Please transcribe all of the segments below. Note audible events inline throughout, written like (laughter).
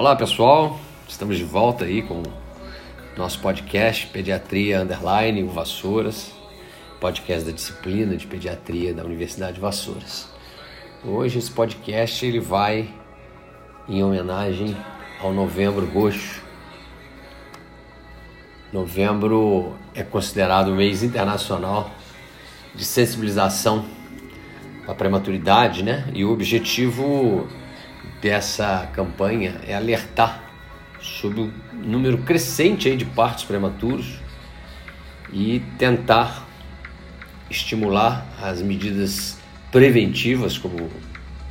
Olá pessoal, estamos de volta aí com nosso podcast Pediatria Underline Vassouras, podcast da disciplina de Pediatria da Universidade de Vassouras. Hoje esse podcast ele vai em homenagem ao Novembro Roxo. Novembro é considerado o mês internacional de sensibilização à prematuridade, né? E o objetivo dessa campanha é alertar sobre o número crescente aí de partos prematuros e tentar estimular as medidas preventivas, como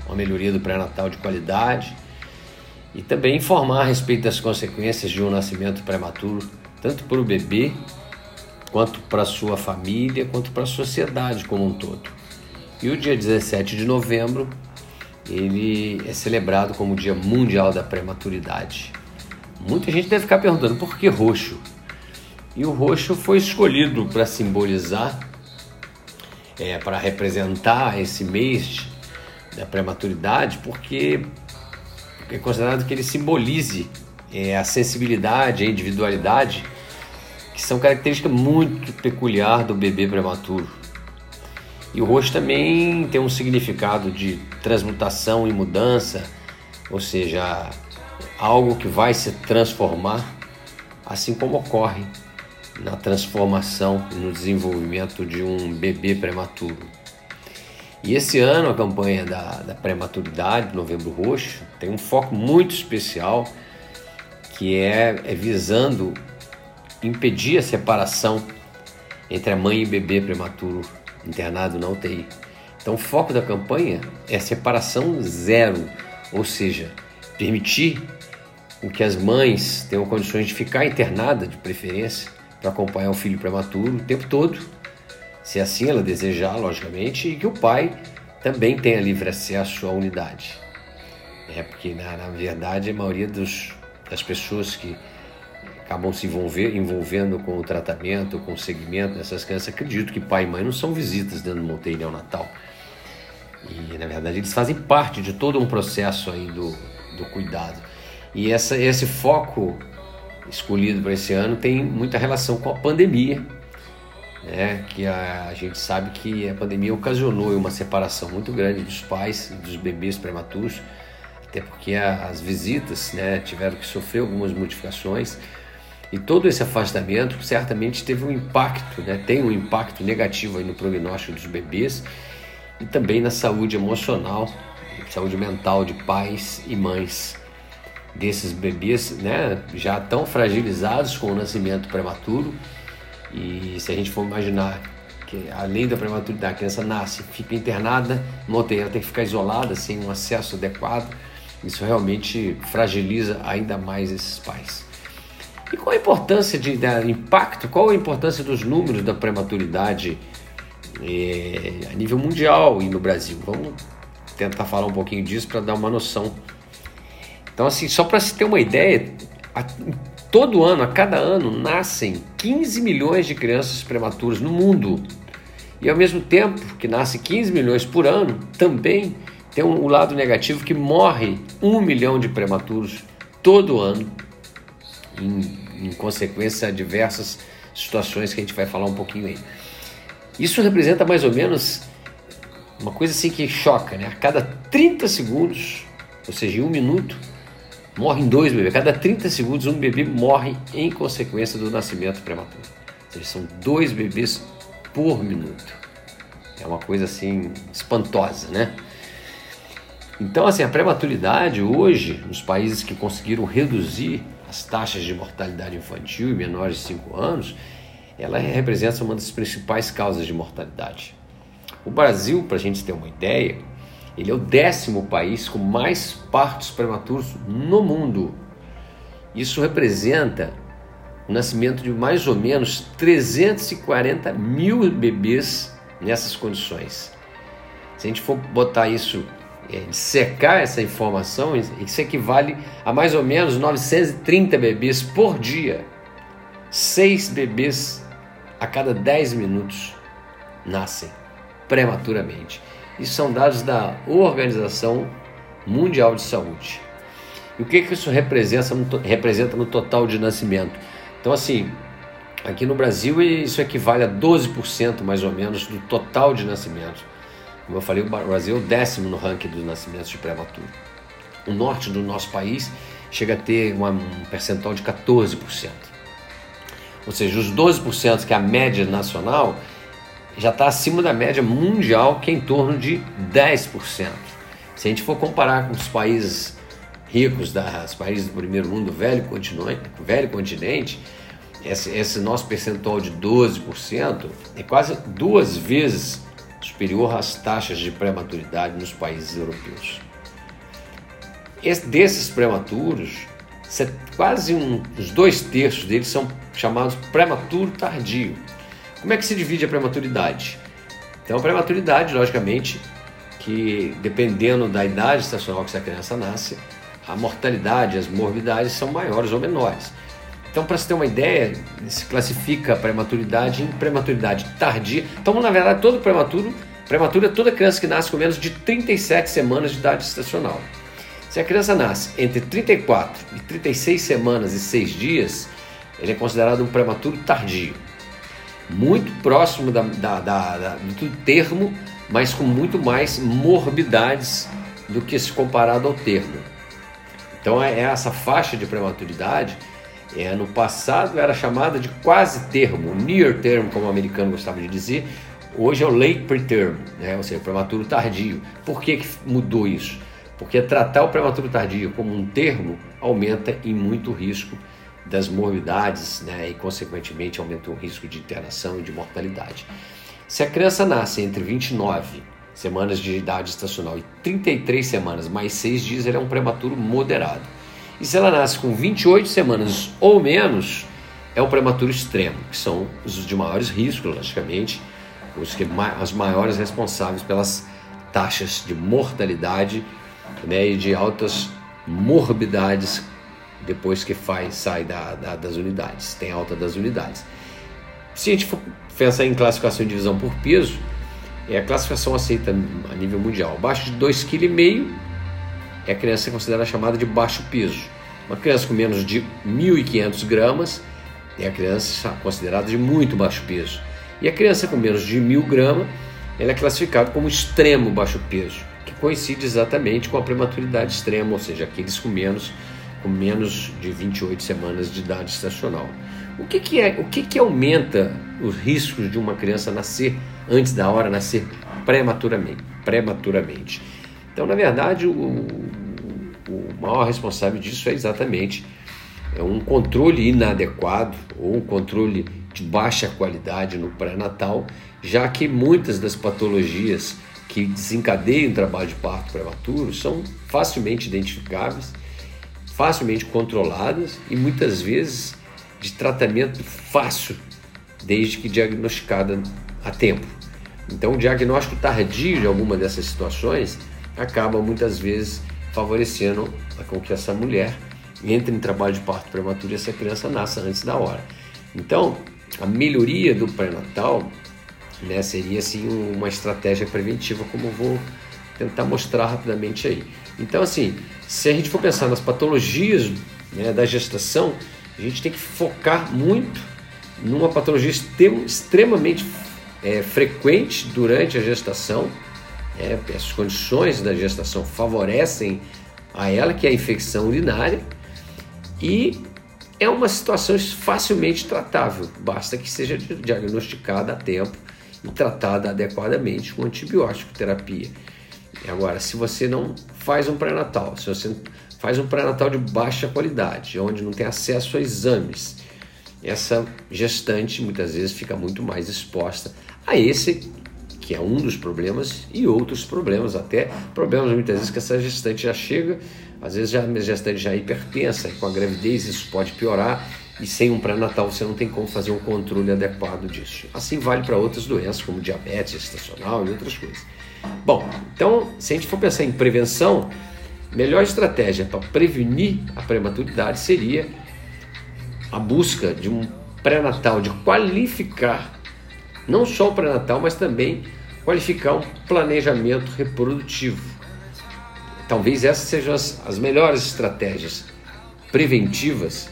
a melhoria do pré-natal de qualidade, e também informar a respeito das consequências de um nascimento prematuro, tanto para o bebê, quanto para a sua família, quanto para a sociedade como um todo. E o dia 17 de novembro ele é celebrado como o Dia Mundial da Prematuridade. Muita gente deve ficar perguntando por que roxo? E o roxo foi escolhido para simbolizar, é, para representar esse mês da prematuridade, porque é considerado que ele simbolize é, a sensibilidade, a individualidade, que são características muito peculiar do bebê prematuro. E o roxo também tem um significado de transmutação e mudança, ou seja, algo que vai se transformar, assim como ocorre na transformação e no desenvolvimento de um bebê prematuro. E esse ano a campanha da, da prematuridade, Novembro Roxo, tem um foco muito especial que é, é visando impedir a separação entre a mãe e bebê prematuro internado na UTI. Então, o foco da campanha é separação zero, ou seja, permitir que as mães tenham condições de ficar internada, de preferência, para acompanhar o filho prematuro o tempo todo, se assim ela desejar, logicamente, e que o pai também tenha livre acesso à unidade. É porque, na, na verdade, a maioria dos, das pessoas que acabam se envolver, envolvendo com o tratamento, com o segmento dessas crianças. Acredito que pai e mãe não são visitas dentro do UTI neonatal. E, na verdade, eles fazem parte de todo um processo aí do, do cuidado. E essa, esse foco escolhido para esse ano tem muita relação com a pandemia, né? que a, a gente sabe que a pandemia ocasionou uma separação muito grande dos pais dos bebês prematuros, até porque a, as visitas né, tiveram que sofrer algumas modificações e todo esse afastamento certamente teve um impacto, né? tem um impacto negativo no prognóstico dos bebês e também na saúde emocional, saúde mental de pais e mães desses bebês, né? já tão fragilizados com o nascimento prematuro. E se a gente for imaginar que além da prematuridade a criança nasce, fica internada, no UTI, ela tem que ficar isolada sem um acesso adequado, isso realmente fragiliza ainda mais esses pais. E qual a importância de, impacto, qual a importância dos números da prematuridade é, a nível mundial e no Brasil? Vamos tentar falar um pouquinho disso para dar uma noção. Então, assim, só para se ter uma ideia, a, todo ano, a cada ano, nascem 15 milhões de crianças prematuras no mundo. E ao mesmo tempo que nasce 15 milhões por ano, também tem um, um lado negativo que morre 1 milhão de prematuros todo ano em, em consequência a diversas situações que a gente vai falar um pouquinho aí. Isso representa mais ou menos uma coisa assim que choca, né? A cada 30 segundos, ou seja, em um minuto, morrem dois bebês. A cada 30 segundos, um bebê morre em consequência do nascimento prematuro. Ou seja, são dois bebês por minuto. É uma coisa assim espantosa, né? Então, assim, a prematuridade hoje, nos países que conseguiram reduzir as taxas de mortalidade infantil e menores de 5 anos, ela representa uma das principais causas de mortalidade. O Brasil, para a gente ter uma ideia, ele é o décimo país com mais partos prematuros no mundo. Isso representa o nascimento de mais ou menos 340 mil bebês nessas condições. Se a gente for botar isso é, secar essa informação, isso equivale a mais ou menos 930 bebês por dia. Seis bebês a cada 10 minutos nascem prematuramente. Isso são dados da Organização Mundial de Saúde. E o que, que isso representa no, representa no total de nascimento? Então, assim, aqui no Brasil isso equivale a 12% mais ou menos do total de nascimentos. Como eu falei, o Brasil é o décimo no ranking dos nascimentos de prematuro. O norte do nosso país chega a ter uma, um percentual de 14%. Ou seja, os 12% que é a média nacional já está acima da média mundial, que é em torno de 10%. Se a gente for comparar com os países ricos, dos países do primeiro mundo, velho continente, velho continente esse, esse nosso percentual de 12% é quase duas vezes superior às taxas de prematuridade nos países europeus. Esse, desses prematuros, quase um, os dois terços deles são chamados prematuro tardio. Como é que se divide a prematuridade? Então, a prematuridade, logicamente, que dependendo da idade estacional que essa criança nasce, a mortalidade, as morbidades são maiores ou menores. Então, para você ter uma ideia, se classifica a prematuridade em prematuridade tardia. Então, na verdade, todo prematuro, prematuro é toda criança que nasce com menos de 37 semanas de idade estacional. Se a criança nasce entre 34 e 36 semanas e 6 dias, ele é considerado um prematuro tardio. Muito próximo da, da, da, da, do termo, mas com muito mais morbidades do que se comparado ao termo. Então é, é essa faixa de prematuridade, é, no passado era chamada de quase termo, near term, como o americano gostava de dizer, hoje é o late preterm, né? ou seja, prematuro tardio. Por que, que mudou isso? porque tratar o prematuro tardio como um termo aumenta em muito o risco das morbidades né, e, consequentemente, aumenta o risco de internação e de mortalidade. Se a criança nasce entre 29 semanas de idade estacional e 33 semanas mais 6 dias, ele é um prematuro moderado. E se ela nasce com 28 semanas ou menos, é um prematuro extremo, que são os de maiores riscos, logicamente, os que as maiores responsáveis pelas taxas de mortalidade né, e de altas morbidades depois que faz, sai da, da, das unidades, tem alta das unidades. Se a gente for pensar em classificação e divisão por peso, é a classificação aceita a nível mundial. Abaixo de 2,5 kg é a criança considerada chamada de baixo peso. Uma criança com menos de 1.500 gramas é a criança considerada de muito baixo peso. E a criança com menos de 1.000 gramas ela é classificada como extremo baixo peso coincide exatamente com a prematuridade extrema, ou seja, aqueles com menos, com menos de 28 semanas de idade estacional. O que, que é, o que, que aumenta os riscos de uma criança nascer antes da hora, nascer prematuramente? prematuramente? Então, na verdade, o, o maior responsável disso é exatamente é um controle inadequado ou um controle de baixa qualidade no pré-natal, já que muitas das patologias que desencadeiam o trabalho de parto prematuro são facilmente identificáveis, facilmente controladas e muitas vezes de tratamento fácil, desde que diagnosticada a tempo. Então, o diagnóstico tardio de alguma dessas situações acaba muitas vezes favorecendo com que essa mulher entre em trabalho de parto prematuro e essa criança nasça antes da hora. Então, a melhoria do pré-natal né? Seria assim uma estratégia preventiva, como vou tentar mostrar rapidamente aí. Então, assim, se a gente for pensar nas patologias né, da gestação, a gente tem que focar muito numa patologia extremamente é, frequente durante a gestação. É, as condições da gestação favorecem a ela, que é a infecção urinária, e é uma situação facilmente tratável, basta que seja diagnosticada a tempo e tratada adequadamente com antibiótico terapia. Agora, se você não faz um pré-natal, se você faz um pré-natal de baixa qualidade, onde não tem acesso a exames, essa gestante muitas vezes fica muito mais exposta a esse que é um dos problemas e outros problemas, até problemas muitas vezes que essa gestante já chega, às vezes já, a gestante já é hipertensa, com a gravidez isso pode piorar e sem um pré-natal você não tem como fazer um controle adequado disso. Assim vale para outras doenças, como diabetes estacional e outras coisas. Bom, então, se a gente for pensar em prevenção, melhor estratégia para prevenir a prematuridade seria a busca de um pré-natal, de qualificar não só o pré-natal, mas também qualificar um planejamento reprodutivo. talvez essas sejam as, as melhores estratégias preventivas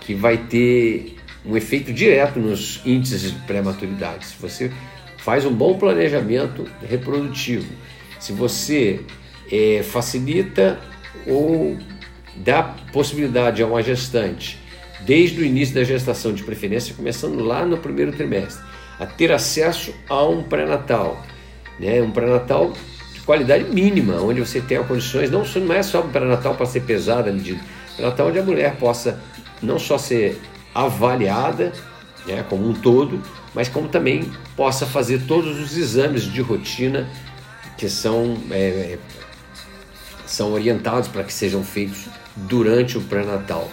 que vai ter um efeito direto nos índices de pré-maturidade. Se você faz um bom planejamento reprodutivo, se você é, facilita ou dá possibilidade a uma gestante, desde o início da gestação, de preferência começando lá no primeiro trimestre, a ter acesso a um pré-natal, né? um pré-natal de qualidade mínima, onde você tenha condições, não, não é só um pré-natal para ser pesado, medido, pré-natal onde a mulher possa não só ser avaliada né, como um todo, mas como também possa fazer todos os exames de rotina que são, é, são orientados para que sejam feitos durante o pré-natal.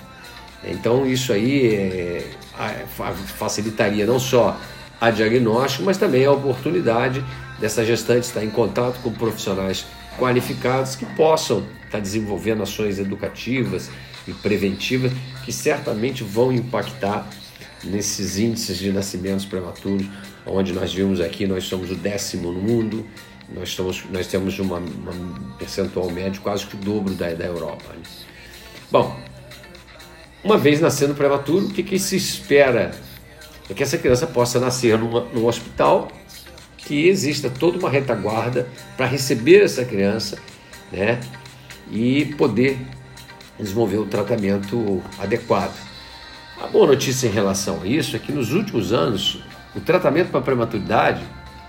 Então isso aí é, facilitaria não só a diagnóstico, mas também a oportunidade dessa gestante estar em contato com profissionais qualificados que possam estar desenvolvendo ações educativas e preventivas que certamente vão impactar nesses índices de nascimentos prematuros, onde nós vimos aqui, nós somos o décimo no mundo, nós, estamos, nós temos uma, uma percentual médio quase que o dobro da, da Europa. Né? Bom, uma vez nascendo prematuro, o que, que se espera? É que essa criança possa nascer numa, num hospital, que exista toda uma retaguarda para receber essa criança né, e poder desenvolver o tratamento adequado. A boa notícia em relação a isso é que nos últimos anos o tratamento para prematuridade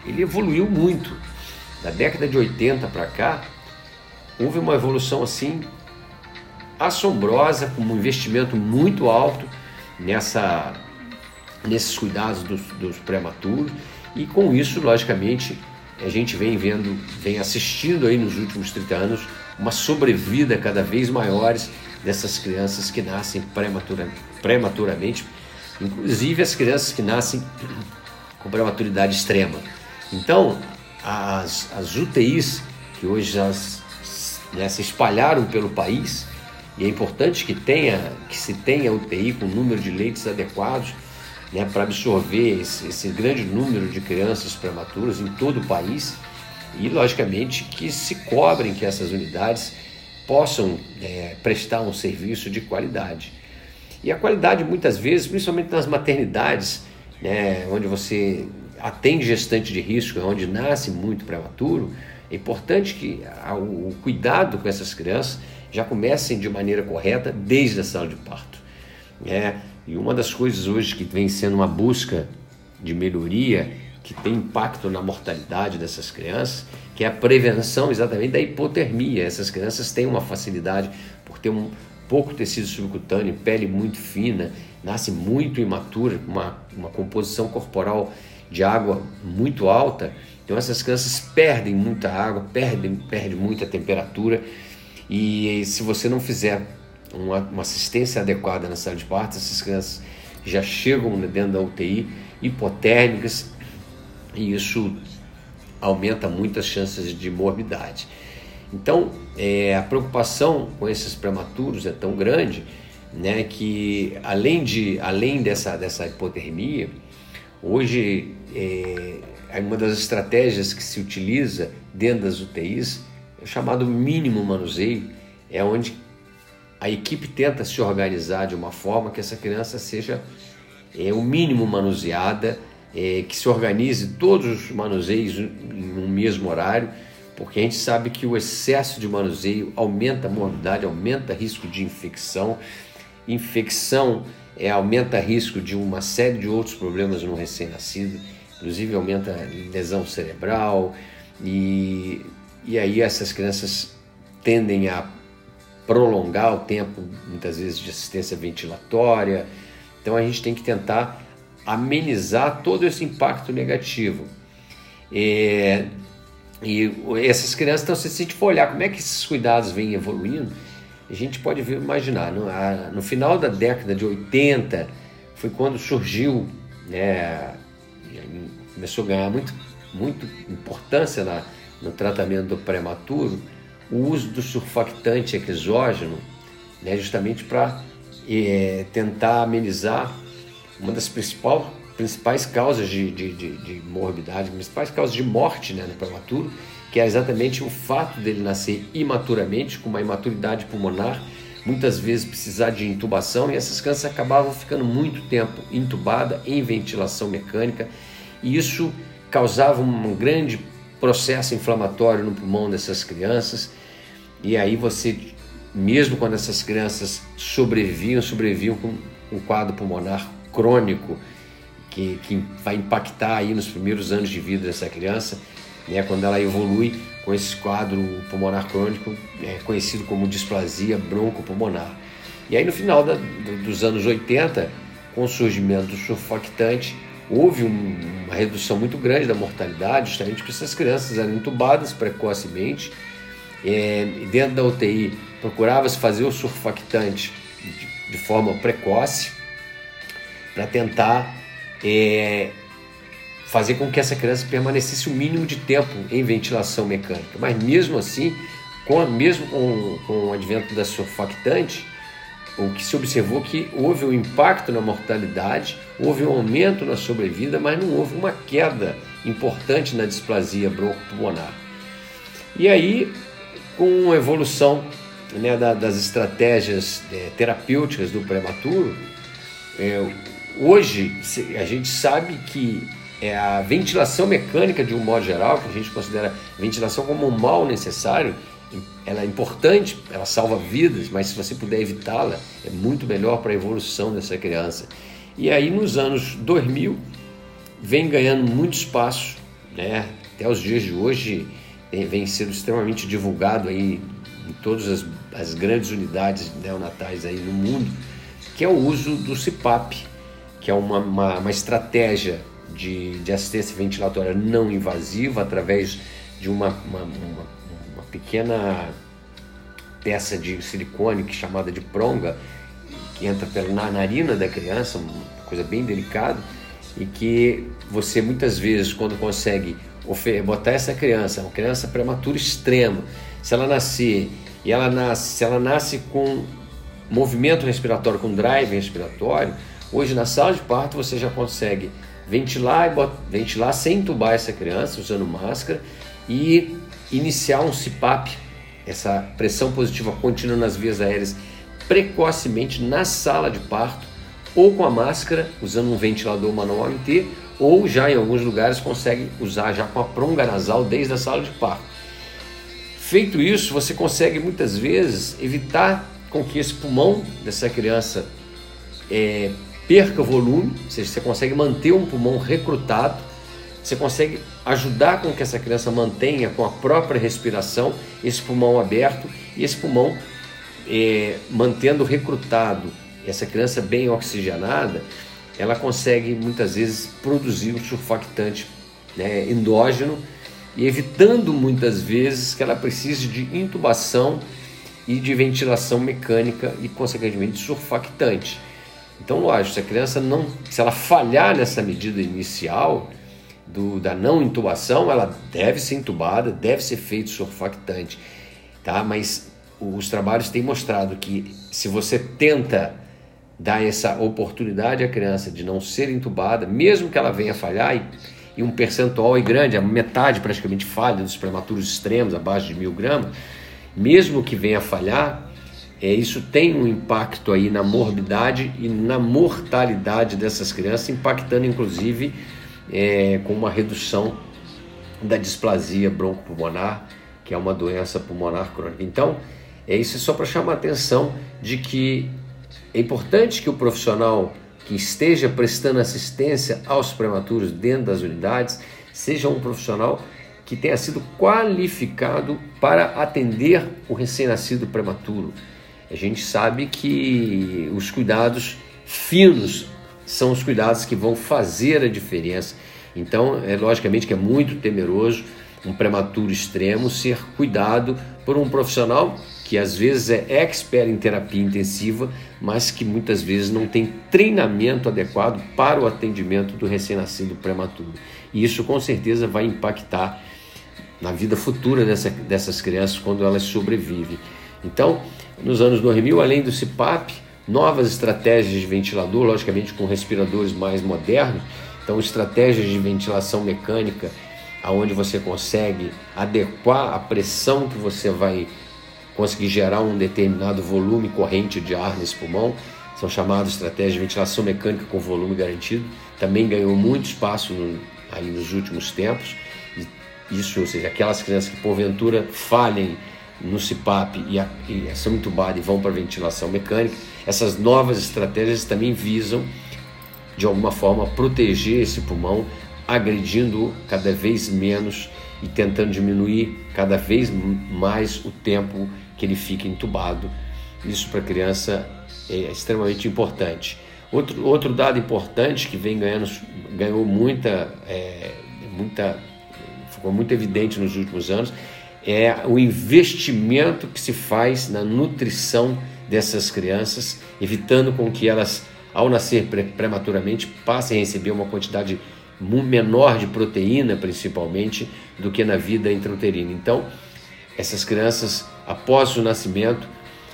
ele evoluiu muito. Da década de 80 para cá, houve uma evolução assim assombrosa, com um investimento muito alto nessa, nesses cuidados dos, dos prematuros e com isso, logicamente, a gente vem vendo, vem assistindo aí nos últimos 30 anos uma sobrevida cada vez maiores dessas crianças que nascem prematura, prematuramente, inclusive as crianças que nascem (clears throat) com prematuridade extrema. Então, as, as UTIs que hoje já né, se espalharam pelo país, e é importante que tenha, que se tenha UTI com número de leitos adequados, né, para absorver esse, esse, grande número de crianças prematuras em todo o país e, logicamente, que se cobrem que essas unidades possam é, prestar um serviço de qualidade. E a qualidade, muitas vezes, principalmente nas maternidades, né, onde você atende gestante de risco, onde nasce muito prematuro, é importante que o cuidado com essas crianças já comecem de maneira correta desde a sala de parto. É, e uma das coisas hoje que vem sendo uma busca de melhoria, que tem impacto na mortalidade dessas crianças, que é a prevenção exatamente da hipotermia. Essas crianças têm uma facilidade por ter um pouco tecido subcutâneo, pele muito fina, nasce muito imatura, uma, uma composição corporal de água muito alta. Então essas crianças perdem muita água, perdem, perdem muita temperatura e se você não fizer uma, uma assistência adequada na sala de parto, essas crianças já chegam dentro da UTI hipotérmicas e isso aumenta muito as chances de morbidade. Então, é, a preocupação com esses prematuros é tão grande né, que, além, de, além dessa, dessa hipotermia, hoje é, é uma das estratégias que se utiliza dentro das UTIs, é o chamado mínimo manuseio, é onde a equipe tenta se organizar de uma forma que essa criança seja é, o mínimo manuseada, é, que se organize todos os manuseios em um mesmo horário, porque a gente sabe que o excesso de manuseio aumenta a morbidade, aumenta risco de infecção. Infecção é, aumenta risco de uma série de outros problemas no recém-nascido, inclusive aumenta lesão cerebral, e, e aí essas crianças tendem a prolongar o tempo, muitas vezes, de assistência ventilatória. Então a gente tem que tentar amenizar todo esse impacto negativo. É, e essas crianças, então, se a gente for olhar como é que esses cuidados vêm evoluindo, a gente pode imaginar, no, a, no final da década de 80 foi quando surgiu, né, começou a ganhar muito, muito importância na, no tratamento do prematuro, o uso do surfactante exógeno, né, justamente para é, tentar amenizar uma das principal, principais causas de, de, de, de morbidade, principais causas de morte né, no prematuro, que é exatamente o fato dele nascer imaturamente, com uma imaturidade pulmonar, muitas vezes precisar de intubação, e essas crianças acabavam ficando muito tempo intubadas em ventilação mecânica, e isso causava um grande processo inflamatório no pulmão dessas crianças, e aí você, mesmo quando essas crianças sobreviviam, sobreviviam com um quadro pulmonar crônico, que, que vai impactar aí nos primeiros anos de vida dessa criança, né, quando ela evolui com esse quadro pulmonar crônico, é, conhecido como displasia broncopulmonar. E aí no final da, dos anos 80, com o surgimento do surfactante, houve um, uma redução muito grande da mortalidade, justamente porque essas crianças eram intubadas precocemente, é, dentro da UTI procurava-se fazer o surfactante de, de forma precoce para tentar é, fazer com que essa criança permanecesse o mínimo de tempo em ventilação mecânica. Mas mesmo assim, com, mesmo com, com o advento da surfactante, o que se observou que houve um impacto na mortalidade, houve um aumento na sobrevida, mas não houve uma queda importante na displasia broncopulmonar. E aí, com a evolução né, da, das estratégias é, terapêuticas do prematuro, é, Hoje, a gente sabe que é a ventilação mecânica, de um modo geral, que a gente considera ventilação como um mal necessário, ela é importante, ela salva vidas, mas se você puder evitá-la, é muito melhor para a evolução dessa criança. E aí, nos anos 2000, vem ganhando muito espaço, né? até os dias de hoje, vem sendo extremamente divulgado aí em todas as, as grandes unidades neonatais aí no mundo, que é o uso do CPAP, que é uma, uma, uma estratégia de, de, assistência ventilatória não invasiva através de uma, uma, uma, pequena peça de silicone que é chamada de pronga, que entra pela narina da criança, uma coisa bem delicada, e que você muitas vezes, quando consegue botar essa criança, uma criança prematura extrema, se ela nascer e ela nasce, se ela nasce com movimento respiratório, com drive respiratório, Hoje na sala de parto você já consegue ventilar, ventilar sem entubar essa criança usando máscara e iniciar um CPAP, essa pressão positiva contínua nas vias aéreas, precocemente na sala de parto ou com a máscara, usando um ventilador manual MT, ou já em alguns lugares consegue usar já com a pronga nasal desde a sala de parto. Feito isso, você consegue muitas vezes evitar com que esse pulmão dessa criança é, perca volume, ou seja, você consegue manter um pulmão recrutado, você consegue ajudar com que essa criança mantenha com a própria respiração esse pulmão aberto e esse pulmão é, mantendo recrutado, essa criança bem oxigenada, ela consegue muitas vezes produzir o surfactante né, endógeno e evitando muitas vezes que ela precise de intubação e de ventilação mecânica e consequentemente surfactante. Então, lógico, se a criança não, se ela falhar nessa medida inicial do, da não intubação, ela deve ser intubada, deve ser feito surfactante, tá? Mas os trabalhos têm mostrado que se você tenta dar essa oportunidade à criança de não ser intubada, mesmo que ela venha falhar e, e um percentual aí grande, a metade praticamente falha dos prematuros extremos, abaixo de mil gramas, mesmo que venha falhar, é, isso tem um impacto aí na morbidade e na mortalidade dessas crianças, impactando inclusive é, com uma redução da displasia broncopulmonar, que é uma doença pulmonar crônica. Então, é isso só para chamar a atenção de que é importante que o profissional que esteja prestando assistência aos prematuros dentro das unidades seja um profissional que tenha sido qualificado para atender o recém-nascido prematuro a gente sabe que os cuidados finos são os cuidados que vão fazer a diferença. Então, é logicamente que é muito temeroso um prematuro extremo ser cuidado por um profissional que às vezes é expert em terapia intensiva, mas que muitas vezes não tem treinamento adequado para o atendimento do recém-nascido prematuro. E isso com certeza vai impactar na vida futura dessa, dessas crianças quando elas sobrevivem. Então, nos anos 2000, além do CPAP, novas estratégias de ventilador, logicamente com respiradores mais modernos, então estratégias de ventilação mecânica aonde você consegue adequar a pressão que você vai conseguir gerar um determinado volume corrente de ar nesse pulmão. São chamadas estratégias de ventilação mecânica com volume garantido. Também ganhou muito espaço no, aí nos últimos tempos. Isso, ou seja, aquelas crianças que porventura falhem no CIPAP e, a, e são entubadas e vão para ventilação mecânica, essas novas estratégias também visam, de alguma forma, proteger esse pulmão, agredindo cada vez menos e tentando diminuir cada vez mais o tempo que ele fica entubado. Isso para a criança é extremamente importante. Outro, outro dado importante que vem ganhando, ganhou muita, é, muita, ficou muito evidente nos últimos anos, é o investimento que se faz na nutrição dessas crianças, evitando com que elas, ao nascer prematuramente, passem a receber uma quantidade menor de proteína, principalmente, do que na vida intrauterina. Então, essas crianças, após o nascimento,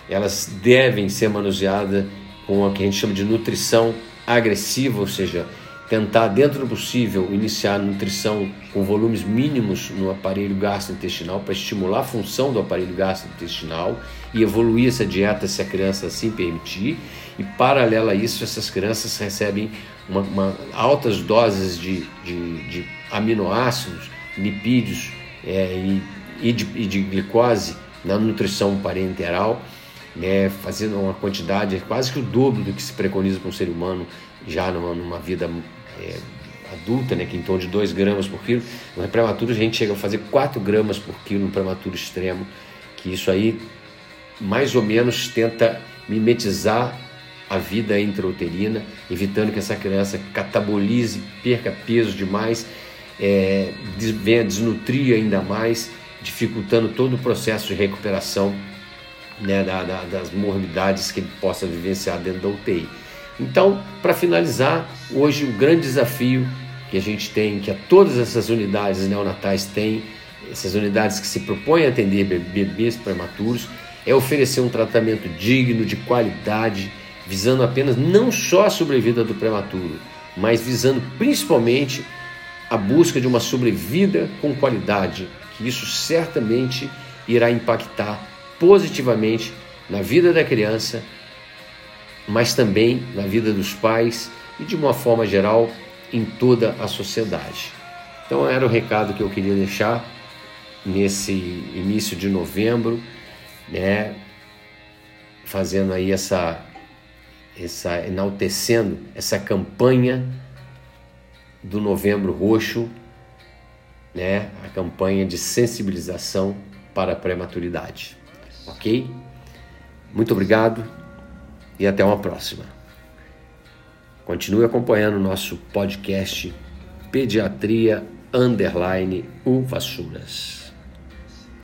elas devem ser manuseadas com o que a gente chama de nutrição agressiva, ou seja, tentar, dentro do possível, iniciar a nutrição com volumes mínimos no aparelho gastrointestinal para estimular a função do aparelho gastrointestinal e evoluir essa dieta se a criança assim permitir. E, paralela a isso, essas crianças recebem uma, uma altas doses de, de, de aminoácidos, lipídios é, e, e, de, e de glicose na nutrição parenteral, né, fazendo uma quantidade quase que o dobro do que se preconiza para um ser humano já numa, numa vida é, adulta, né, que em torno de 2 gramas por quilo. No prematuro a gente chega a fazer 4 gramas por quilo no prematuro extremo, que isso aí mais ou menos tenta mimetizar a vida intrauterina, evitando que essa criança catabolize, perca peso demais, é, venha desnutrir ainda mais, dificultando todo o processo de recuperação né, da, da, das morbidades que ele possa vivenciar dentro da UTI. Então, para finalizar, hoje o grande desafio que a gente tem, que a todas essas unidades neonatais têm, essas unidades que se propõem a atender bebês prematuros, é oferecer um tratamento digno, de qualidade, visando apenas não só a sobrevida do prematuro, mas visando principalmente a busca de uma sobrevida com qualidade, isso certamente irá impactar positivamente na vida da criança mas também na vida dos pais e de uma forma geral em toda a sociedade. Então era o recado que eu queria deixar nesse início de novembro, né, fazendo aí essa essa enaltecendo essa campanha do Novembro Roxo, né, a campanha de sensibilização para a prematuridade. OK? Muito obrigado e até uma próxima. Continue acompanhando o nosso podcast Pediatria Underline Uvassuras.